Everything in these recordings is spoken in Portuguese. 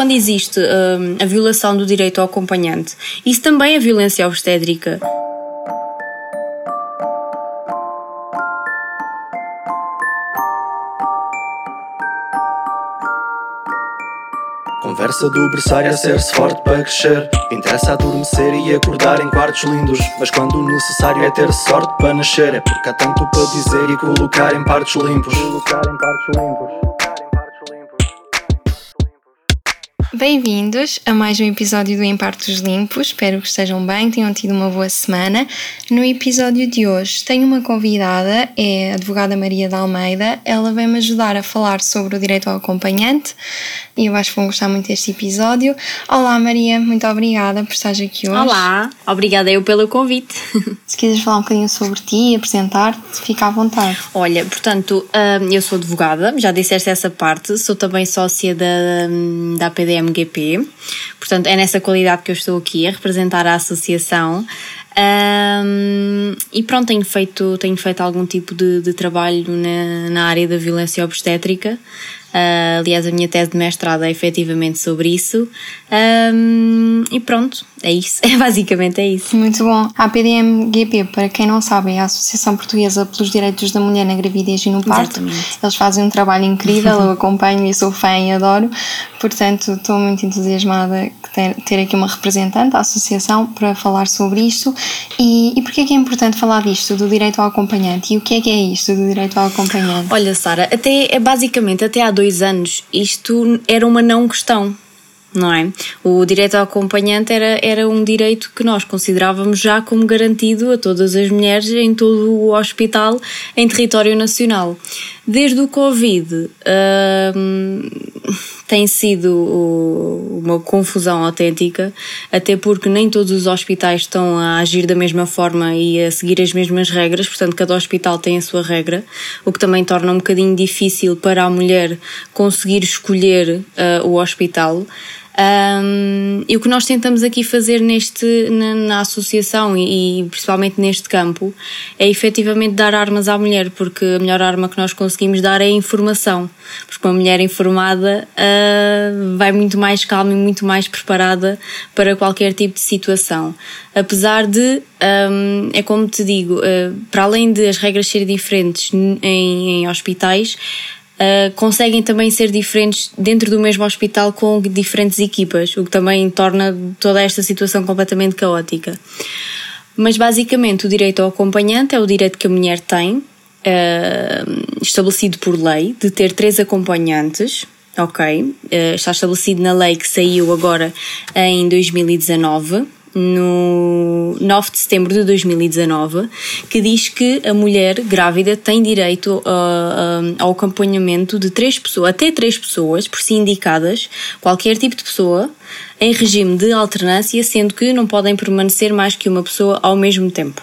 quando existe uh, a violação do direito ao acompanhante, isso também é violência obstétrica. Conversa do berçário a ser-se forte para crescer. Interessa adormecer e acordar em quartos lindos. Mas quando o necessário é ter sorte para nascer É porque há tanto para dizer e colocar em partes limpos. Colocar em partes limpos Bem-vindos a mais um episódio do Em Partos Limpos. Espero que estejam bem, tenham tido uma boa semana. No episódio de hoje tenho uma convidada, é a advogada Maria de Almeida. Ela vem-me ajudar a falar sobre o direito ao acompanhante e eu acho que vão gostar muito deste episódio. Olá Maria, muito obrigada por estar aqui hoje. Olá, obrigada eu pelo convite. Se quiseres falar um bocadinho sobre ti e apresentar-te, fica à vontade. Olha, portanto, hum, eu sou advogada, já disseste essa parte, sou também sócia da, hum, da PDM MGP. Portanto, é nessa qualidade que eu estou aqui a representar a associação. Um, e pronto, tenho feito, tenho feito algum tipo de, de trabalho na, na área da violência obstétrica. Uh, aliás, a minha tese de mestrado é efetivamente sobre isso. Um, e pronto, é isso. É, basicamente é isso. Muito bom. A APDM-GP, para quem não sabe, é a Associação Portuguesa pelos Direitos da Mulher na Gravidez e no Parto. Exatamente. Eles fazem um trabalho incrível, eu acompanho e sou fã e adoro. Portanto, estou muito entusiasmada ter, ter aqui uma representante da associação para falar sobre isto. E, e porquê é que é importante falar disto, do direito ao acompanhante? E o que é que é isto do direito ao acompanhante? Olha, Sara, até, é basicamente até há dois anos isto era uma não questão não é? O direito ao acompanhante era, era um direito que nós considerávamos já como garantido a todas as mulheres em todo o hospital em território nacional. Desde o Covid hum, tem sido uma confusão autêntica, até porque nem todos os hospitais estão a agir da mesma forma e a seguir as mesmas regras, portanto, cada hospital tem a sua regra, o que também torna um bocadinho difícil para a mulher conseguir escolher uh, o hospital. Um, e o que nós tentamos aqui fazer neste, na, na associação e, e, principalmente neste campo é efetivamente dar armas à mulher, porque a melhor arma que nós conseguimos dar é a informação. Porque uma mulher informada uh, vai muito mais calma e muito mais preparada para qualquer tipo de situação. Apesar de, um, é como te digo, uh, para além de as regras serem diferentes em, em hospitais, uh, conseguem também ser diferentes dentro do mesmo hospital com diferentes equipas, o que também torna toda esta situação completamente caótica. Mas basicamente o direito ao acompanhante é o direito que a mulher tem, uh, estabelecido por lei, de ter três acompanhantes. Ok, uh, está estabelecido na lei que saiu agora em 2019 no 9 de setembro de 2019, que diz que a mulher grávida tem direito uh, uh, ao acompanhamento de três pessoas, até três pessoas, por si indicadas, qualquer tipo de pessoa, em regime de alternância, sendo que não podem permanecer mais que uma pessoa ao mesmo tempo.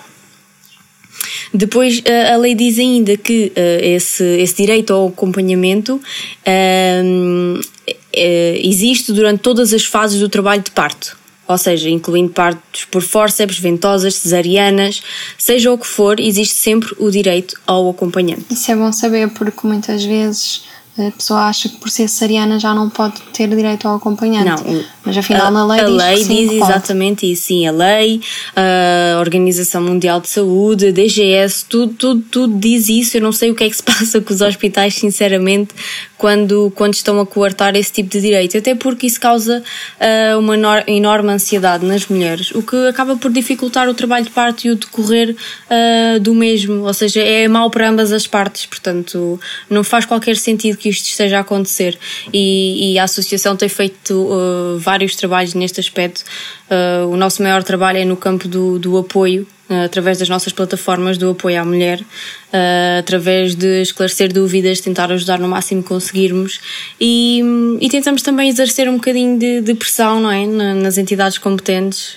Depois, uh, a lei diz ainda que esse, esse direito ao acompanhamento existe durante todas as fases do trabalho de parto ou seja, incluindo partos por fórceps, ventosas, cesarianas, seja o que for, existe sempre o direito ao acompanhante. Isso é bom saber porque muitas vezes a pessoa acha que por ser cesariana já não pode ter direito ao acompanhante. Não, mas afinal a, na lei a diz lei sim, diz pode. exatamente isso. Sim, a lei, a Organização Mundial de Saúde, a DGS, tudo, tudo, tudo diz isso. Eu não sei o que é que se passa com os hospitais, sinceramente, quando, quando estão a coartar esse tipo de direito. Até porque isso causa uh, uma enorme ansiedade nas mulheres, o que acaba por dificultar o trabalho de parto e o decorrer uh, do mesmo. Ou seja, é mau para ambas as partes. Portanto, não faz qualquer sentido que isto esteja a acontecer. E, e a associação tem feito uh, vários trabalhos neste aspecto. O nosso maior trabalho é no campo do, do apoio, através das nossas plataformas do apoio à mulher, através de esclarecer dúvidas, tentar ajudar no máximo que conseguirmos e, e tentamos também exercer um bocadinho de, de pressão não é? nas entidades competentes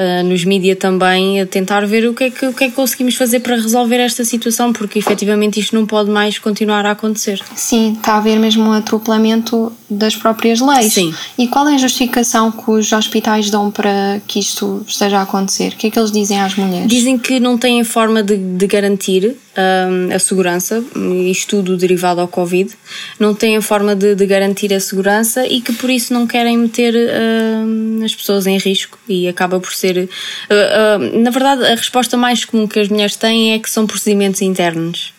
uh, nos mídias também, a tentar ver o que, é que, o que é que conseguimos fazer para resolver esta situação, porque efetivamente isto não pode mais continuar a acontecer. Sim, está a haver mesmo um atropelamento das próprias leis. Sim. E qual é a justificação que os hospitais dão para que isto esteja a acontecer? O que é que eles dizem às mulheres? Dizem que não têm forma de, de garantir um, a segurança, isto tudo derivado ao Covid, não têm forma de, de, garantir a segurança e que por isso não querem meter uh, as pessoas em risco e acaba por ser. Uh, uh, na verdade, a resposta mais comum que as mulheres têm é que são procedimentos internos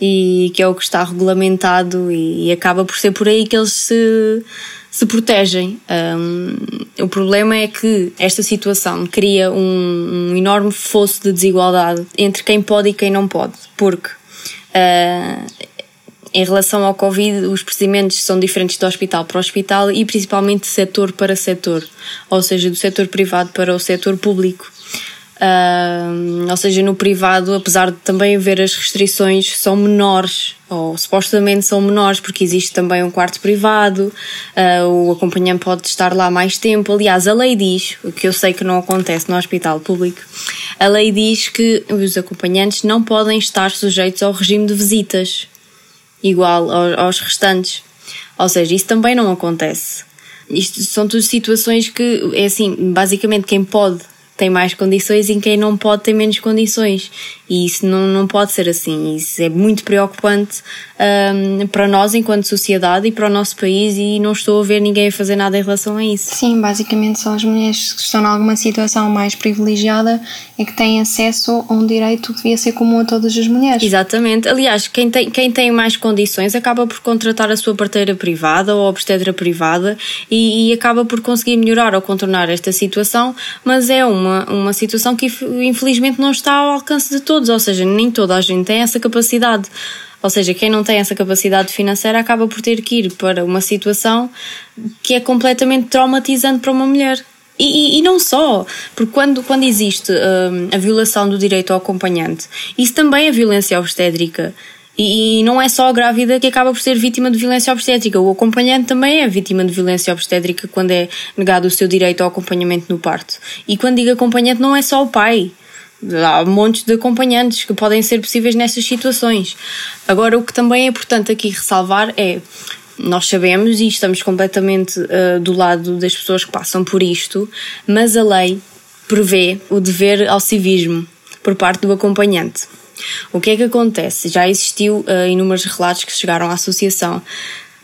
e que é o que está regulamentado e, acaba por ser por aí que eles se se protegem. Um, o problema é que esta situação cria um, um, enorme fosso de desigualdade entre quem pode e quem não pode, porque uh, em relação ao Covid, os procedimentos são diferentes do hospital para hospital e principalmente de setor para setor, ou seja, do setor privado para o setor público. Uh, ou seja, no privado, apesar de também haver as restrições, são menores, ou supostamente são menores, porque existe também um quarto privado, uh, o acompanhante pode estar lá mais tempo. Aliás, a lei diz, o que eu sei que não acontece no hospital público, a lei diz que os acompanhantes não podem estar sujeitos ao regime de visitas, igual aos restantes. Ou seja, isso também não acontece. Isto são tudo situações que, é assim, basicamente quem pode tem mais condições e quem não pode tem menos condições. E isso não, não pode ser assim. Isso é muito preocupante um, para nós enquanto sociedade e para o nosso país e não estou a ver ninguém a fazer nada em relação a isso. Sim, basicamente são as mulheres que estão em alguma situação mais privilegiada e que têm acesso a um direito que devia ser comum a todas as mulheres. Exatamente. Aliás, quem tem, quem tem mais condições acaba por contratar a sua parteira privada ou obstetra privada e, e acaba por conseguir melhorar ou contornar esta situação, mas é uma, uma situação que infelizmente não está ao alcance de todos, ou seja, nem toda a gente tem essa capacidade. Ou seja, quem não tem essa capacidade financeira acaba por ter que ir para uma situação que é completamente traumatizante para uma mulher. E, e, e, não só, porque quando, quando existe hum, a violação do direito ao acompanhante, isso também é violência obstétrica. E, não é só a grávida que acaba por ser vítima de violência obstétrica, o acompanhante também é vítima de violência obstétrica quando é negado o seu direito ao acompanhamento no parto. E quando digo acompanhante, não é só o pai. Há montes de acompanhantes que podem ser possíveis nestas situações. Agora, o que também é importante aqui ressalvar é nós sabemos e estamos completamente uh, do lado das pessoas que passam por isto, mas a lei prevê o dever ao civismo por parte do acompanhante. O que é que acontece? Já existiu uh, inúmeros relatos que chegaram à associação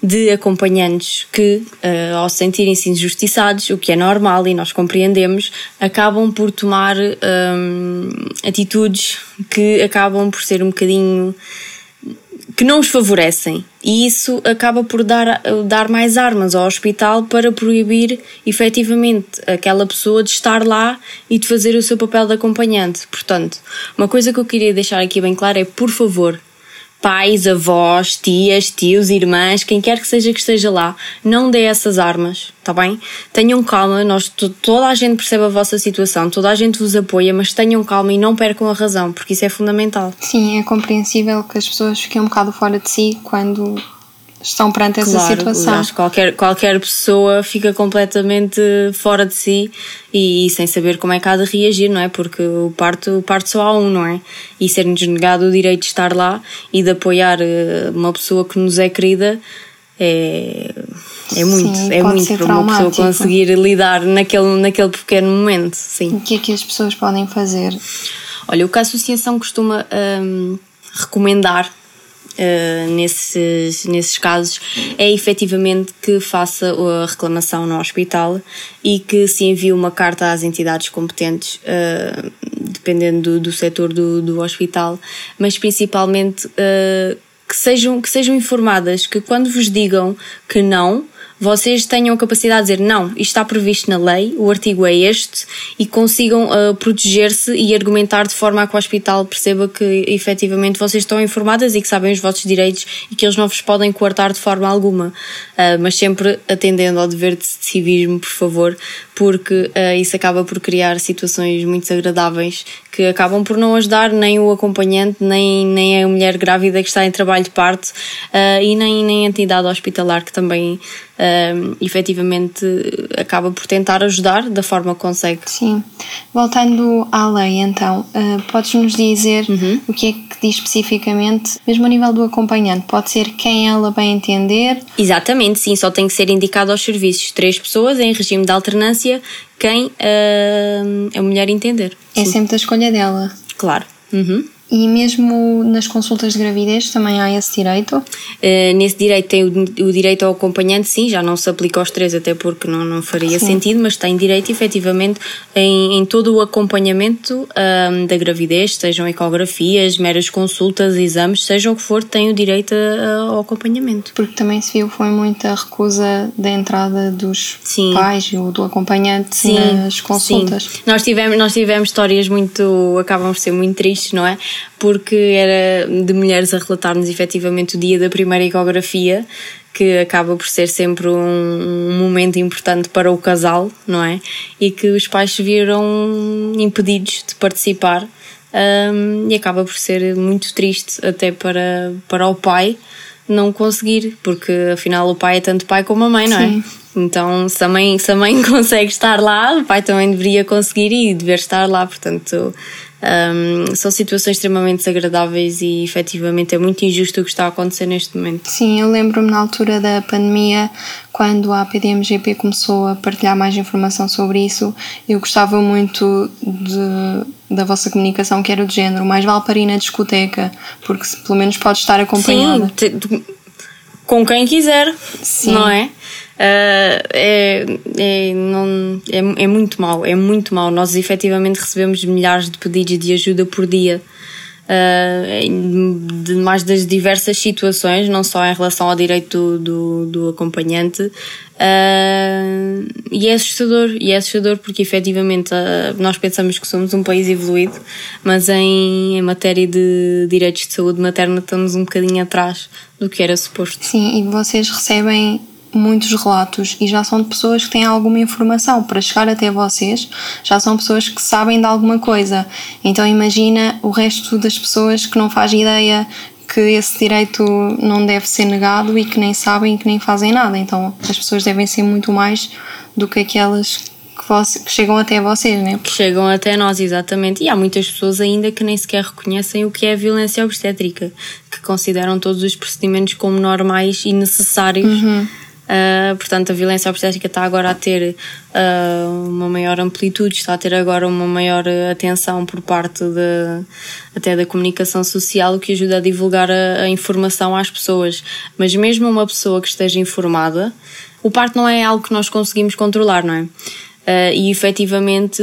de acompanhantes que, uh, ao sentirem-se injustiçados, o que é normal e nós compreendemos, acabam por tomar um, atitudes que acabam por ser um bocadinho que não os favorecem. E isso acaba por dar, dar mais armas ao hospital para proibir efetivamente aquela pessoa de estar lá e de fazer o seu papel de acompanhante. Portanto, uma coisa que eu queria deixar aqui bem claro é, por favor, pais, avós, tias, tios, irmãs, quem quer que seja que esteja lá, não dê essas armas, está bem? Tenham calma, nós, toda a gente percebe a vossa situação, toda a gente vos apoia, mas tenham calma e não percam a razão, porque isso é fundamental. Sim, é compreensível que as pessoas fiquem um bocado fora de si quando estão perante essa claro, situação. Acho que qualquer, qualquer pessoa fica completamente fora de si e, e, sem saber como é que há de reagir, não é? Porque o parto, o parto só há um, não é? E ser-nos negado o direito de estar lá e de apoiar eh, uma pessoa que nos é querida é, é muito, sim, é muito para uma pessoa conseguir lidar naquele, naquele pequeno momento, sim. O que é que as pessoas podem fazer? Olha, o que a associação costuma hum, recomendar uh, nesses, nesses casos é efetivamente que faça a reclamação no hospital e que se envie uma carta às entidades competentes, uh, dependendo do, do setor do, do hospital, mas principalmente uh, que, sejam, que sejam informadas que quando vos digam que não, vocês tenham a capacidade de dizer não, isto está previsto na lei, o artigo é este, e consigam uh, proteger-se e argumentar de forma a que o hospital perceba que efetivamente vocês estão informadas e que sabem os vossos direitos e que eles não vos podem coartar de forma alguma. Uh, mas sempre atendendo ao dever de civismo, por favor, porque uh, isso acaba por criar situações muito desagradáveis que acabam por não ajudar nem o acompanhante, nem, nem a mulher grávida que está em trabalho de parto e nem, nem a entidade hospitalar que também uh, efetivamente acaba por tentar ajudar da forma que consegue. Sim. Voltando à lei, então, uh, podes-nos dizer uhum. o que é que diz especificamente, mesmo a nível do acompanhante? Pode ser quem ela bem entender? Exatamente, sim, só tem que ser indicado aos serviços. Três pessoas em regime de alternância, quem uh, a mulher entender. É sim. sempre da escolha dela. Claro. Uhum. E mesmo nas consultas de gravidez também há esse direito? Uh, nesse direito tem o, o, direito ao acompanhante, sim, já não se aplica aos três, até porque não, não faria sim. sentido, mas tem direito efetivamente em, em todo o acompanhamento um, da gravidez, sejam ecografias, meras consultas, exames, seja o que for, tem o direito a, ao acompanhamento. Porque também se viu foi muita recusa da entrada dos sim. pais ou do acompanhante sim, nas consultas. Sim. Nós tivemos, nós tivemos histórias muito, acabam por ser muito tristes, não é? Porque era de mulheres a relatar-nos efetivamente o dia da primeira ecografia, que acaba por ser sempre um, um, momento importante para o casal, não é? E que os pais se viram impedidos de participar um, e acaba por ser muito triste até para, para o pai não conseguir, porque afinal o pai é tanto pai como a mãe, não é? Sim. Então, se a, mãe, se a mãe consegue estar lá, o pai também deveria conseguir e dever estar lá. Portanto, um, são situações extremamente desagradáveis e efetivamente é muito injusto o que está a acontecer neste momento. Sim, eu lembro-me na altura da pandemia, quando a PDMGP começou a partilhar mais informação sobre isso, eu gostava muito de, da vossa comunicação, que era do género, mais vale para ir na discoteca, porque pelo menos pode estar acompanhada. Sim, com quem quiser, Sim. não é? Uh, é, é, não, é, é muito mau, é muito mau. Nós efetivamente recebemos milhares de pedidos de ajuda por dia. Uh, de mais das diversas situações, não só em relação ao direito do, do, do acompanhante, uh, e é assustador, e é assustador porque efetivamente uh, nós pensamos que somos um país evoluído, mas em, em matéria de direitos de saúde materna estamos um bocadinho atrás do que era suposto. Sim, e vocês recebem muitos relatos e já são de pessoas que têm alguma informação para chegar até vocês, já são pessoas que sabem de alguma coisa. Então imagina o resto das pessoas que não faz ideia que esse direito não deve ser negado e que nem sabem e que nem fazem nada. Então as pessoas devem ser muito mais do que aquelas que, você, que chegam até vocês, né? Que chegam até nós, exatamente. E há muitas pessoas ainda que nem sequer reconhecem o que é violência obstétrica, que consideram todos os procedimentos como normais e necessários. Uhum Uh, portanto, a violência obstétrica está agora a ter uh, uma maior amplitude, está a ter agora uma maior atenção por parte de, até da comunicação social, o que ajuda a divulgar a, a, informação às pessoas. Mas mesmo uma pessoa que esteja informada, o parto não é algo que nós conseguimos controlar, não é? Uh, e efetivamente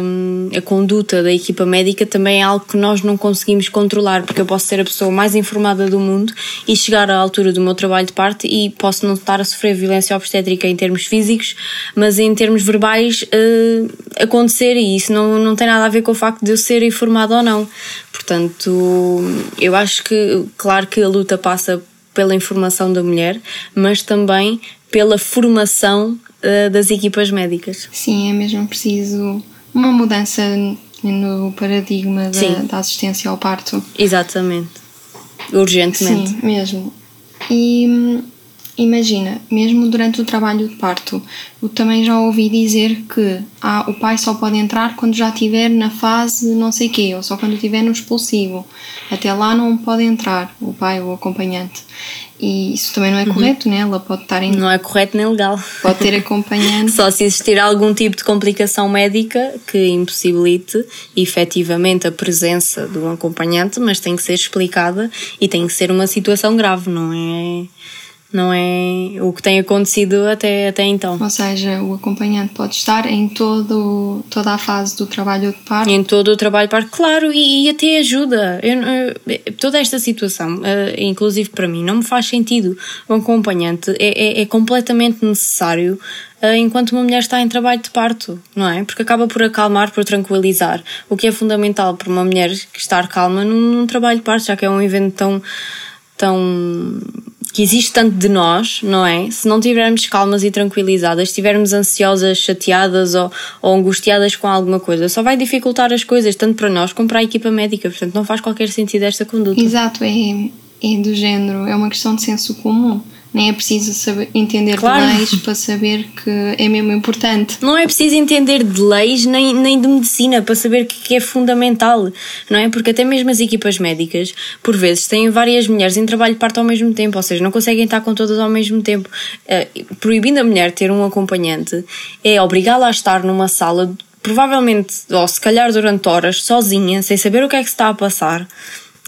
um, a conduta da equipa médica também é algo que nós não conseguimos controlar, porque eu posso ser a pessoa mais informada do mundo e chegar à altura do meu trabalho de parte e posso não estar a sofrer violência obstétrica em termos físicos, mas em termos verbais uh, acontecer, e isso não, não tem nada a ver com o facto de eu ser informada ou não. Portanto, eu acho que, claro que a luta passa pela informação da mulher, mas também pela formação uh, das equipas médicas. Sim, é mesmo preciso uma mudança no paradigma da, da assistência ao parto. Exatamente. Urgentemente. Sim, mesmo. E hum, imagina, mesmo durante o trabalho de parto, eu também já ouvi dizer que ah, o pai só pode entrar quando já estiver na fase não sei quê, ou só quando estiver no expulsivo. Até lá não pode entrar o pai ou o acompanhante. E isso também não é uhum. correto, né? Ela pode estar em. Não é correto nem legal. Pode ter acompanhante. Só se existir algum tipo de complicação médica que impossibilite efetivamente a presença do acompanhante, mas tem que ser explicada e tem que ser uma situação grave, não é? Não é o que tem acontecido até, até então. Ou seja, o acompanhante pode estar em todo, toda a fase do trabalho de parto. Em todo o trabalho de parto, claro, e, e até ajuda. Eu, eu, toda esta situação, uh, inclusive para mim, não me faz sentido. O acompanhante é, é, é completamente necessário uh, enquanto uma mulher está em trabalho de parto, não é? Porque acaba por acalmar, por tranquilizar. O que é fundamental para uma mulher estar calma num, num trabalho de parto, já que é um evento tão. tão que existe tanto de nós, não é? Se não estivermos calmas e tranquilizadas, estivermos ansiosas, chateadas ou, ou, angustiadas com alguma coisa, só vai dificultar as coisas, tanto para nós como para a equipa médica. Portanto, não faz qualquer sentido esta conduta. Exato, é, é do género, é uma questão de senso comum. Nem é preciso saber, entender claro. de leis para saber que é mesmo importante. Não é preciso entender de leis nem, nem de medicina para saber que, que é fundamental, não é? Porque até mesmo as equipas médicas, por vezes, têm várias mulheres em trabalho de parto ao mesmo tempo, ou seja, não conseguem estar com todas ao mesmo tempo. Uh, proibindo a mulher ter um acompanhante é obrigá-la a estar numa sala, provavelmente, ou se calhar durante horas, sozinha, sem saber o que é que se está a passar,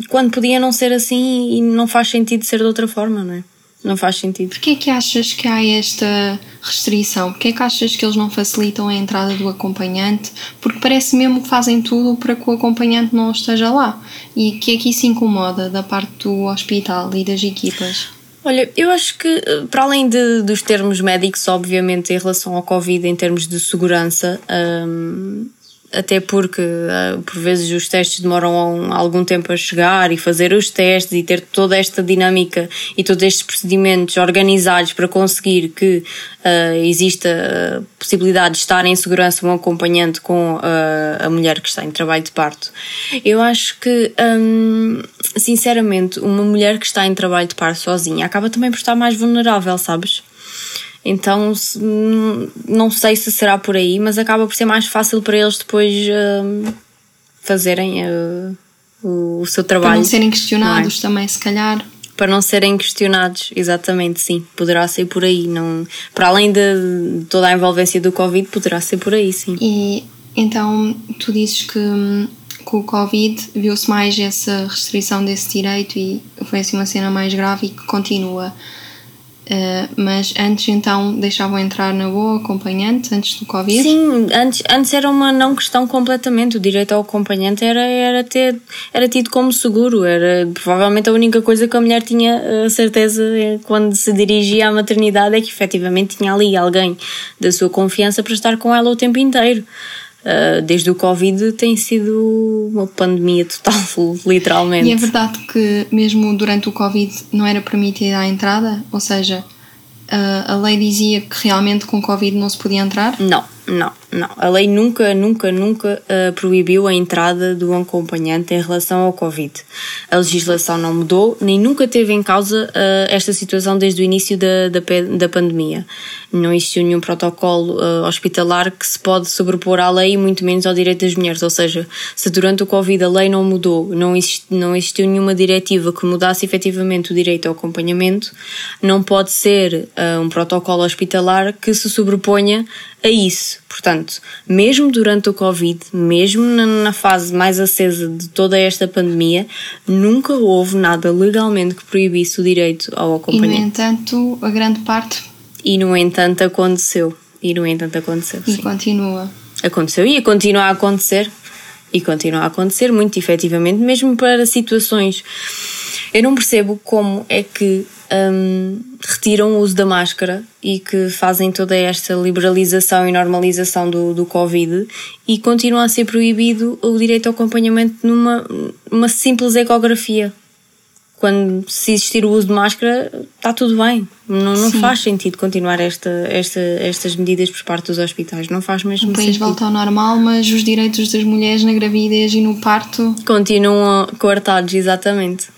quando podia não ser assim e não faz sentido ser de outra forma, não é? Não faz sentido. Porquê é que achas que há esta restrição? Porquê é que achas que eles não facilitam a entrada do acompanhante? Porque parece mesmo que fazem tudo para que o acompanhante não esteja lá. E que é que isso incomoda da parte do hospital e das equipas? Olha, eu acho que, eh, para além de, dos termos médicos, obviamente, em relação ao Covid, em termos de segurança, hum, até porque uh, por vezes os testes demoram algum tempo a chegar e fazer os testes e ter toda esta dinâmica e todos estes procedimentos organizados para conseguir que uh, exista a possibilidade de estar em segurança um acompanhante com uh, a mulher que está em trabalho de parto. Eu acho que, um, sinceramente, uma mulher que está em trabalho de parto sozinha acaba também por estar mais vulnerável, sabes? Então não sei se será por aí, mas acaba por ser mais fácil para eles depois uh, fazerem uh, o, o, seu trabalho. Para não serem questionados é? também, se calhar. Para não serem questionados, exatamente, sim. Poderá ser por aí. Não, para além de toda a envolvência do Covid, poderá ser por aí, sim. E então tu dizes que com o Covid viu-se mais essa restrição desse direito e foi assim uma cena mais grave e que continua. Uh, mas antes então deixavam entrar na boa acompanhante antes do Covid? Sim, antes, antes era uma não questão completamente. O direito ao acompanhante era, era, ter, era tido como seguro. Era provavelmente a única coisa que a mulher tinha a eh, certeza eh, quando se dirigia à maternidade é que efetivamente tinha ali alguém da sua confiança para estar com ela o tempo inteiro. Uh, desde o Covid tem sido uma pandemia total, literalmente. E é verdade que mesmo durante o Covid não era permitida a entrada? Ou seja, uh, a lei dizia que realmente com Covid não se podia entrar? Não, não, não. A lei nunca, nunca, nunca uh, proibiu a entrada do acompanhante em relação ao Covid. A legislação não mudou, nem nunca teve em causa uh, esta situação desde o início da, da, da pandemia. Não existiu nenhum protocolo uh, hospitalar que se pode sobrepor à lei, muito menos ao direito das mulheres. Ou seja, se durante o Covid a lei não mudou, não, exist, não existiu nenhuma diretiva que mudasse efetivamente o direito ao acompanhamento, não pode ser um protocolo hospitalar que se sobreponha a isso. Portanto, mesmo durante o Covid, mesmo na fase mais acesa de toda esta pandemia, nunca houve nada legalmente que proibisse o direito ao acompanhamento. E, no entanto, a grande parte. E, no entanto, aconteceu. E, no entanto, aconteceu. E sim. continua. Aconteceu e continua a acontecer. E continua a acontecer muito efetivamente, mesmo para situações. Eu não percebo como é que um, retiram o uso da máscara e que fazem toda esta liberalização e normalização do, do Covid e continua a ser proibido o direito ao acompanhamento numa uma simples ecografia. Quando se existir o uso de máscara, está tudo bem. Não, não faz sentido continuar esta, esta, estas medidas por parte dos hospitais. Não faz mesmo o país sentido. volta ao normal, mas os direitos das mulheres na gravidez e no parto continuam coartados, exatamente.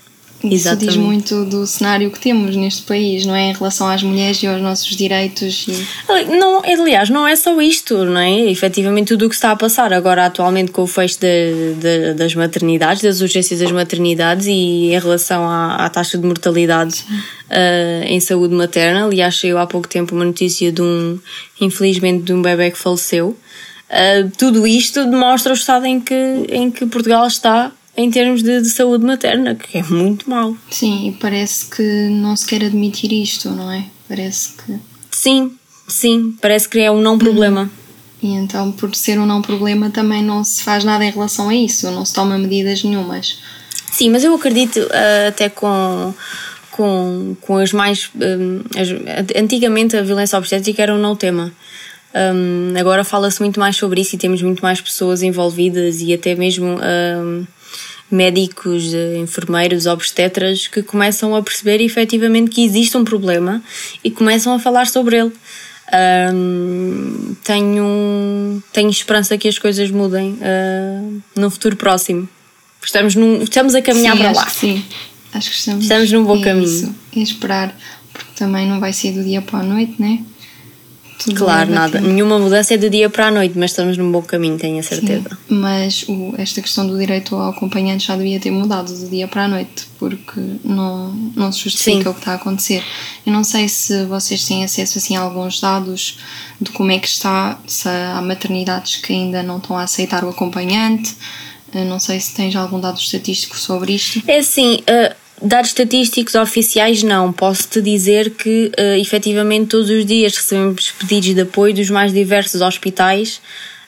Isso diz muito do cenário que temos neste país, não é? Em relação às mulheres e aos nossos direitos. E... Não, aliás, não é só isto, não é? Efetivamente, tudo o que está a passar agora, atualmente, com o fecho de, de, das maternidades, das urgências das maternidades e em relação à, à taxa de mortalidade uh, em saúde materna. Aliás, saiu há pouco tempo uma notícia de um, infelizmente, de um bebê que faleceu. Uh, tudo isto demonstra o estado em que, em que Portugal está em termos de, de, saúde materna, que é muito mau. Sim, e parece que não se quer admitir isto, não é? Parece que. Sim, sim, parece que é um não problema. E então, por ser um não problema, também não se faz nada em relação a isso, não se toma medidas nenhumas. Sim, mas eu acredito uh, até com. Com, com as mais. Um, as, antigamente a violência obstétrica era um não tema. Um, agora fala-se muito mais sobre isso e temos muito mais pessoas envolvidas e até mesmo um, médicos, enfermeiros, obstetras que começam a perceber efetivamente que existe um problema e começam a falar sobre ele. Um, tenho, tenho esperança que as coisas mudem uh, no futuro próximo. Estamos, num, estamos a caminhar sim, para lá. sim, acho que estamos, estamos num bom caminho. Isso, e esperar, porque também não vai ser do dia para a noite, né? Tudo claro, nada. Nenhuma mudança é do dia para a noite, mas estamos num bom caminho, tenho a certeza. Sim, mas o, esta questão do direito ao acompanhante já devia ter mudado do dia para a noite, porque não, não se justifica Sim. o que está a acontecer. Eu não sei se vocês têm acesso assim, a alguns dados de como é que está, se há maternidades que ainda não estão a aceitar o acompanhante. Eu não sei se tens algum dado estatístico sobre isto. É assim, uh, Dados estatísticos oficiais não, posso-te dizer que uh, efetivamente todos os dias recebemos pedidos de apoio dos mais diversos hospitais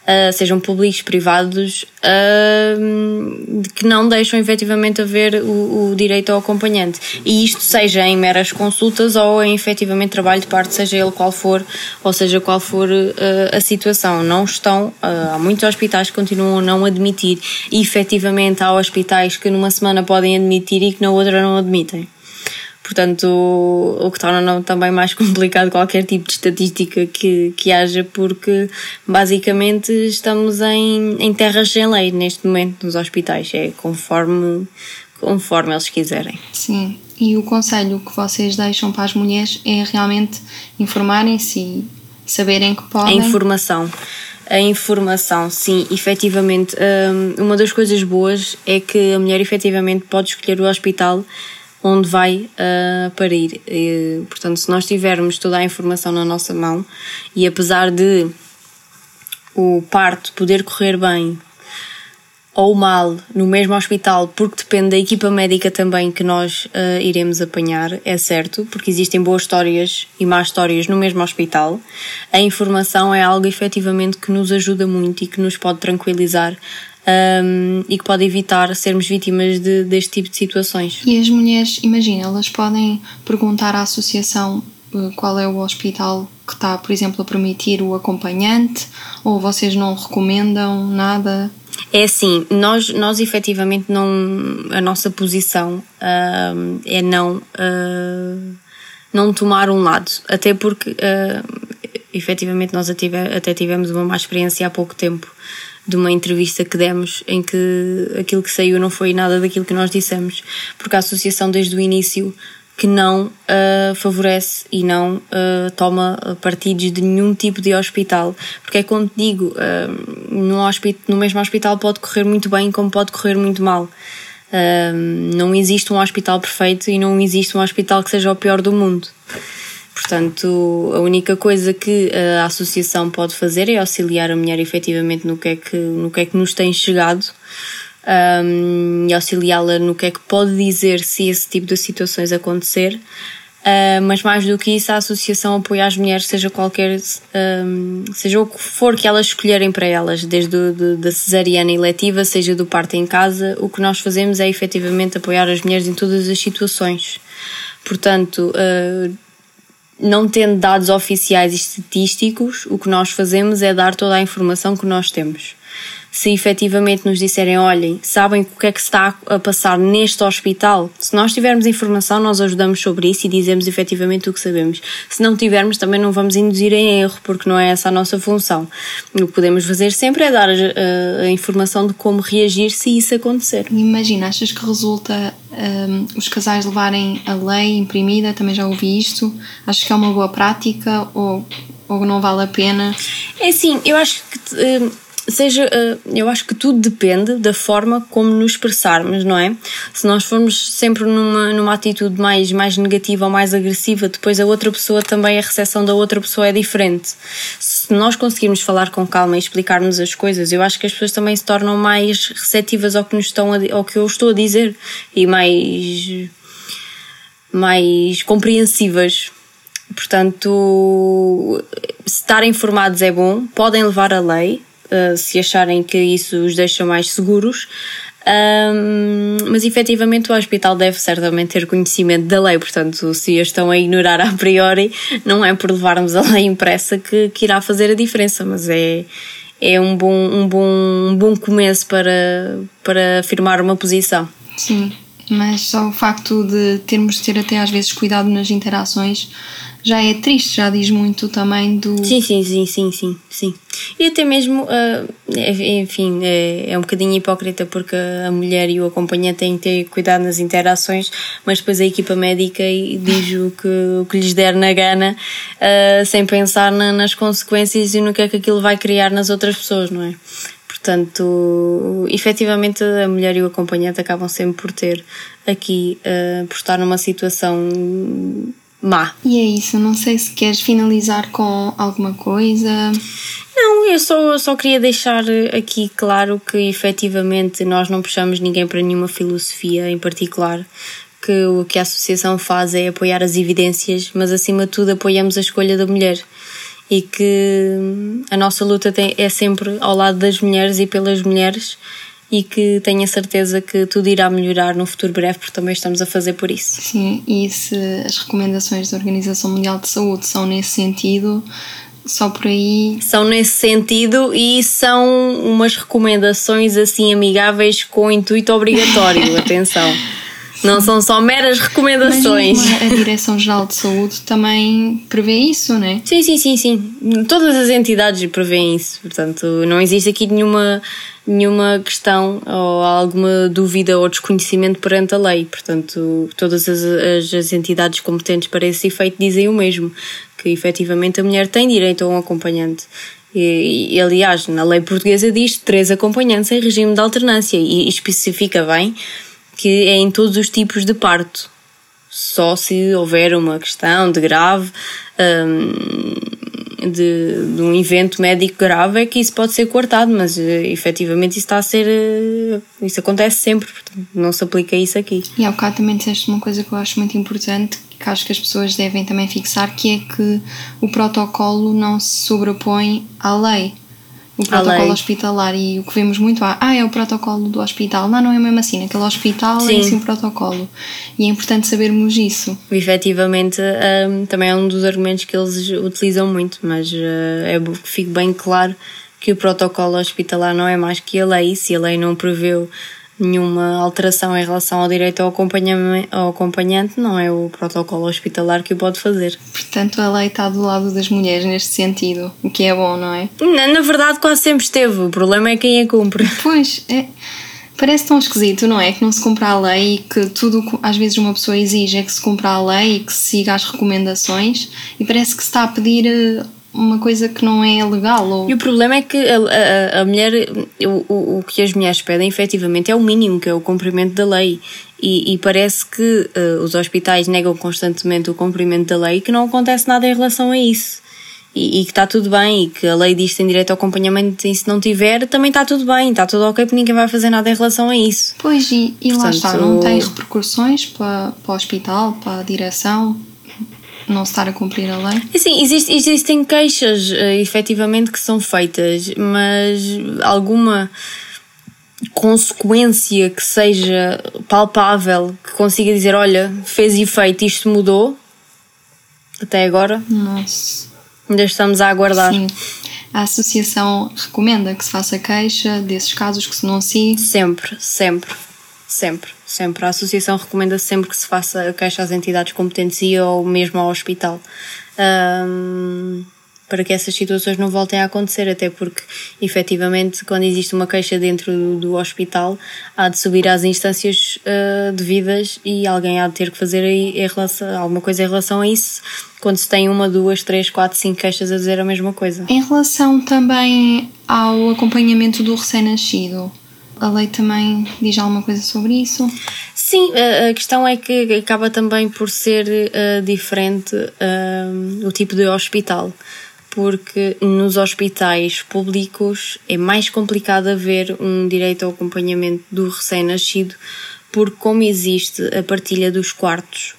uh, sejam públicos, privados, uh, que não deixam efetivamente haver o, o, direito ao acompanhante. E isto seja em meras consultas ou em efetivamente trabalho de parte, seja ele qual for, ou seja qual for uh, a situação. Não estão, há muitos hospitais que continuam a não admitir e efetivamente há hospitais que numa semana podem admitir e que na outra não admitem. Portanto, o, que torna também mais complicado qualquer tipo de estatística que, que haja, porque basicamente estamos em, em terras sem lei neste momento nos hospitais. É conforme, conforme eles quiserem. Sim, e o conselho que vocês deixam para as mulheres é realmente informarem-se e saberem que podem. A informação. A informação, sim, efetivamente. Hum, uma das coisas boas é que a mulher efetivamente pode escolher o hospital onde vai uh, parir. E, portanto, se nós tivermos toda a informação na nossa mão e apesar de o parto poder correr bem ou mal no mesmo hospital, porque depende da equipa médica também que nós uh, iremos apanhar, é certo, porque existem boas histórias e más histórias no mesmo hospital. A informação é algo efetivamente que nos ajuda muito e que nos pode tranquilizar um, e que pode evitar sermos vítimas de, deste tipo de situações. E as mulheres, imagina, elas podem perguntar à associação eh, qual é o hospital que está, por exemplo, a permitir o acompanhante ou vocês não recomendam nada? É assim, nós, nós efetivamente não. A nossa posição uh, é não. Uh, não tomar um lado, até porque uh, efetivamente nós até tivemos uma má experiência há pouco tempo de uma entrevista que demos em que aquilo que saiu não foi nada daquilo que nós dissemos, porque a associação desde o início que não uh, favorece e não uh, toma partidos de nenhum tipo de hospital, porque é como digo, uh, no, no mesmo hospital pode correr muito bem como pode correr muito mal. não existe um hospital perfeito e não existe um hospital que seja o pior do mundo. Portanto, a única coisa que a associação pode fazer é auxiliar a mulher efetivamente no que é que, no que, é que nos tem chegado um, e auxiliá-la no que é que pode dizer se esse tipo de situações acontecer. Uh, mas mais do que isso, a associação apoia as mulheres, seja qualquer, um, seja o que for que elas escolherem para elas, desde o, de, da cesariana eletiva, seja do parto em casa, o que nós fazemos é efetivamente apoiar as mulheres em todas as situações. Portanto, uh, não tendo dados oficiais e estatísticos, o que nós fazemos é dar toda a informação que nós temos se efetivamente nos disserem, olhem, sabem o que é que está a passar neste hospital, se nós tivermos informação, nós ajudamos sobre isso e dizemos efetivamente o que sabemos. Se não tivermos, também não vamos induzir em erro, porque não é essa a nossa função. O que podemos fazer sempre é dar a, eh, a informação de como reagir se isso acontecer. Imagina, achas que resulta um, os casais levarem a lei imprimida? Também já ouvi isto. Achas que é uma boa prática ou, ou não vale a pena? É assim, eu acho que. Um, seja, eh, eu acho que tudo depende da forma como nos expressarmos, não é? Se nós formos sempre numa, numa atitude mais, mais negativa ou mais agressiva, depois a outra pessoa também, a recepção da outra pessoa é diferente. Se nós conseguirmos falar com calma e explicarmos as coisas, eu acho que as pessoas também se tornam mais receptivas ao que, nos estão a, ao que eu estou a dizer e mais, mais compreensivas. Portanto, estar informados é bom, podem levar a lei, uh, se acharem que isso os deixa mais seguros. Um, mas efetivamente o hospital deve certamente ter conhecimento da lei, portanto, se a estão a ignorar a priori, não é por levarmos a lei impressa que, que irá fazer a diferença, mas é, é um, bom, um, bom, um bom começo para, para afirmar uma posição. Sim, mas só o facto de termos de ter até às vezes cuidado nas interações já é triste, já diz muito também do. Sim, sim, sim, sim, sim, sim. E até mesmo, uh, enfim, é, é um bocadinho hipócrita porque a mulher e o acompanhante têm que ter cuidado nas interações, mas depois a equipa médica diz o que, o que lhes der na gana, uh, sem pensar na, nas consequências e no que é que aquilo vai criar nas outras pessoas, não é? Portanto, efetivamente a mulher e o acompanhante acabam sempre por ter aqui, uh, por estar numa situação má. E é isso, não sei se queres finalizar com alguma coisa. Não, eu só, só queria deixar aqui claro que efetivamente nós não puxamos ninguém para nenhuma filosofia em particular. Que o que a associação faz é apoiar as evidências, mas acima de tudo apoiamos a escolha da mulher e que a nossa luta tem, é sempre ao lado das mulheres e pelas mulheres e que tenho a certeza que tudo irá melhorar no futuro breve, porque também estamos a fazer por isso. Sim, e se as recomendações da Organização Mundial de Saúde são nesse sentido, só por aí. São nesse sentido e são umas recomendações assim amigáveis com intuito obrigatório, atenção. Não são só meras recomendações. Mas a Direção-Geral de Saúde também prevê isso, não é? Sim, sim, sim, sim. Todas as entidades prevêem isso. Portanto, não existe aqui nenhuma, nenhuma questão ou alguma dúvida ou desconhecimento perante a lei. Portanto, todas as, as, as entidades competentes para esse efeito dizem o mesmo. Que efetivamente a mulher tem direito a um acompanhante. E, e, aliás, na lei portuguesa diz três acompanhantes em regime de alternância e especifica bem que é em todos os tipos de parto. Só se houver uma questão de grave, um, de, de, um evento médico grave, é que isso pode ser cortado, mas uh, efetivamente isso está a ser. Uh, isso acontece sempre, portanto, não se aplica isso aqui. E ao bocado também disseste uma coisa que eu acho muito importante, que acho que as pessoas devem também fixar, que é que o protocolo não se sobrepõe à lei o protocolo hospitalar e o que vemos muito ah, ah, é o protocolo do hospital. Não, não é mesmo assim. Aquele hospital é Sim. é assim o protocolo. E é importante sabermos isso. Efetivamente, um, também é um dos argumentos que eles utilizam muito, mas uh, é que fique bem claro que o protocolo hospitalar não é mais que a lei. Se a lei não preveu nenhuma alteração em relação ao direito ao, ao acompanhante, não é o protocolo hospitalar que o pode fazer. Portanto, a lei está do lado das mulheres neste sentido, o que é bom, não é? Na, na verdade, quase sempre esteve. O problema é quem a cumpre. Pois, é. Parece tão esquisito, não é? Que não se cumpra a lei e que tudo às vezes uma pessoa exige é que se cumpra a lei e que se siga as recomendações e parece que se está a pedir eh, uma coisa que não é legal. Ou... E o problema é que a, a, a mulher, o, o, o, que as mulheres pedem efetivamente é o mínimo, que é o cumprimento da lei. E, e parece que uh, os hospitais negam constantemente o cumprimento da lei e que não acontece nada em relação a isso. E, e, que está tudo bem, e que a lei diz que tem direito ao acompanhamento e se não tiver, também está tudo bem, está tudo ok, porque ninguém vai fazer nada em relação a isso. Pois, e, e Portanto, lá está, não tem repercussões para, para o hospital, para a direção? Não estar a cumprir a lei? Sim, existe, existem queixas uh, efetivamente que são feitas, mas alguma consequência que seja palpável, que consiga dizer, olha, fez efeito, isto mudou, até agora. Nossa. Ainda estamos a aguardar. Sim. A associação recomenda que se faça queixa desses casos que se denunciem? Sempre, sempre, sempre. Sempre. A associação recomenda sempre que se faça a queixa às entidades competentes e ou mesmo ao hospital. Um, para que essas situações não voltem a acontecer, até porque, efetivamente, quando existe uma queixa dentro do, hospital, há de subir às instâncias uh, devidas e alguém há de ter que fazer aí em relação, alguma coisa em relação a isso, quando se tem uma, duas, três, quatro, cinco queixas a dizer a mesma coisa. Em relação também ao acompanhamento do recém-nascido, a lei também diz alguma coisa sobre isso? Sim, a questão é que acaba também por ser uh, diferente uh, o tipo de hospital, porque nos hospitais públicos é mais complicado haver um direito ao acompanhamento do recém-nascido, porque como existe a partilha dos quartos,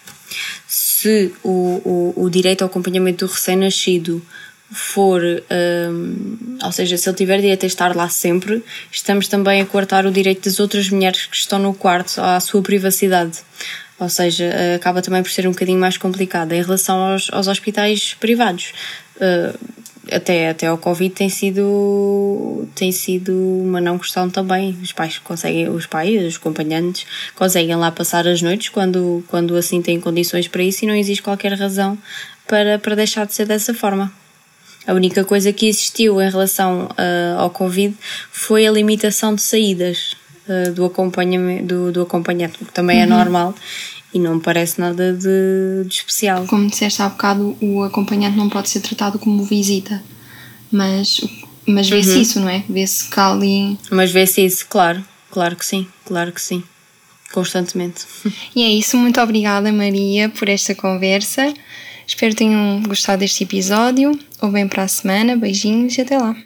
se o, o, o direito ao acompanhamento do recém-nascido for, um, ou seja, se ele tiver direito a estar lá sempre, estamos também a cortar o direito das outras mulheres que estão no quarto à sua privacidade. Ou seja, acaba também por ser um bocadinho mais complicado. Em relação aos, aos hospitais privados, uh, até, até ao Covid tem sido, tem sido uma não questão também. Os pais conseguem, os pais, os acompanhantes, conseguem lá passar as noites quando, quando assim têm condições para isso e não existe qualquer razão para, para deixar de ser dessa forma. A única coisa que existiu em relação uh, ao Covid foi a limitação de saídas uh, do, acompanhamento, do, do acompanhante, que também é uhum. é normal e não me parece nada de, de, especial. Como disseste há bocado, o acompanhante não pode ser tratado como visita, mas, mas vê-se uhum. isso, não é? Vê-se que ali. Mas vê-se isso, claro, claro que sim, claro que sim. Constantemente. E é isso, muito obrigada Maria por esta conversa. Espero tenham gostado deste episódio. Ou bem para a semana. Beijinhos e até lá.